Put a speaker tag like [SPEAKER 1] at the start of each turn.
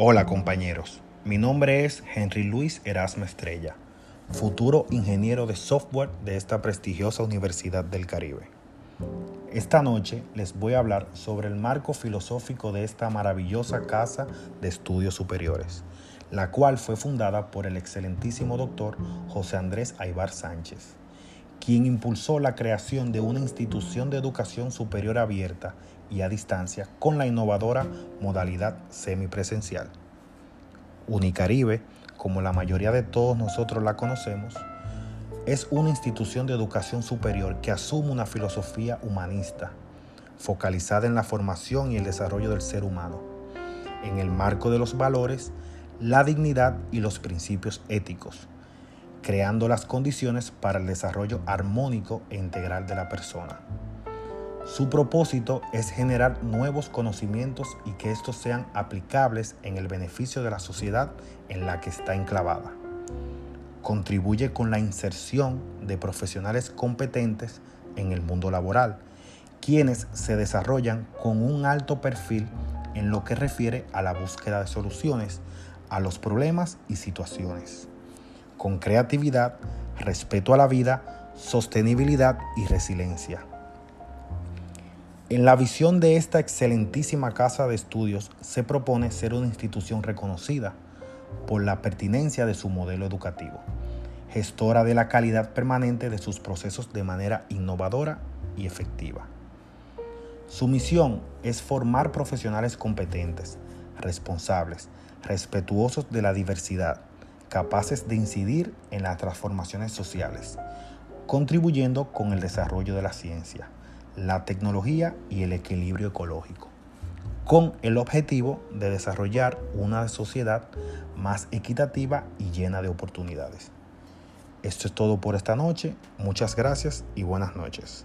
[SPEAKER 1] Hola compañeros, mi nombre es Henry Luis Erasmo Estrella, futuro ingeniero de software de esta prestigiosa Universidad del Caribe. Esta noche les voy a hablar sobre el marco filosófico de esta maravillosa casa de estudios superiores, la cual fue fundada por el excelentísimo doctor José Andrés Aybar Sánchez, quien impulsó la creación de una institución de educación superior abierta y a distancia con la innovadora modalidad semipresencial. Unicaribe, como la mayoría de todos nosotros la conocemos, es una institución de educación superior que asume una filosofía humanista, focalizada en la formación y el desarrollo del ser humano, en el marco de los valores, la dignidad y los principios éticos, creando las condiciones para el desarrollo armónico e integral de la persona. Su propósito es generar nuevos conocimientos y que estos sean aplicables en el beneficio de la sociedad en la que está enclavada. Contribuye con la inserción de profesionales competentes en el mundo laboral, quienes se desarrollan con un alto perfil en lo que refiere a la búsqueda de soluciones a los problemas y situaciones, con creatividad, respeto a la vida, sostenibilidad y resiliencia. En la visión de esta excelentísima casa de estudios se propone ser una institución reconocida por la pertinencia de su modelo educativo, gestora de la calidad permanente de sus procesos de manera innovadora y efectiva. Su misión es formar profesionales competentes, responsables, respetuosos de la diversidad, capaces de incidir en las transformaciones sociales, contribuyendo con el desarrollo de la ciencia la tecnología y el equilibrio ecológico, con el objetivo de desarrollar una sociedad más equitativa y llena de oportunidades. Esto es todo por esta noche. Muchas gracias y buenas noches.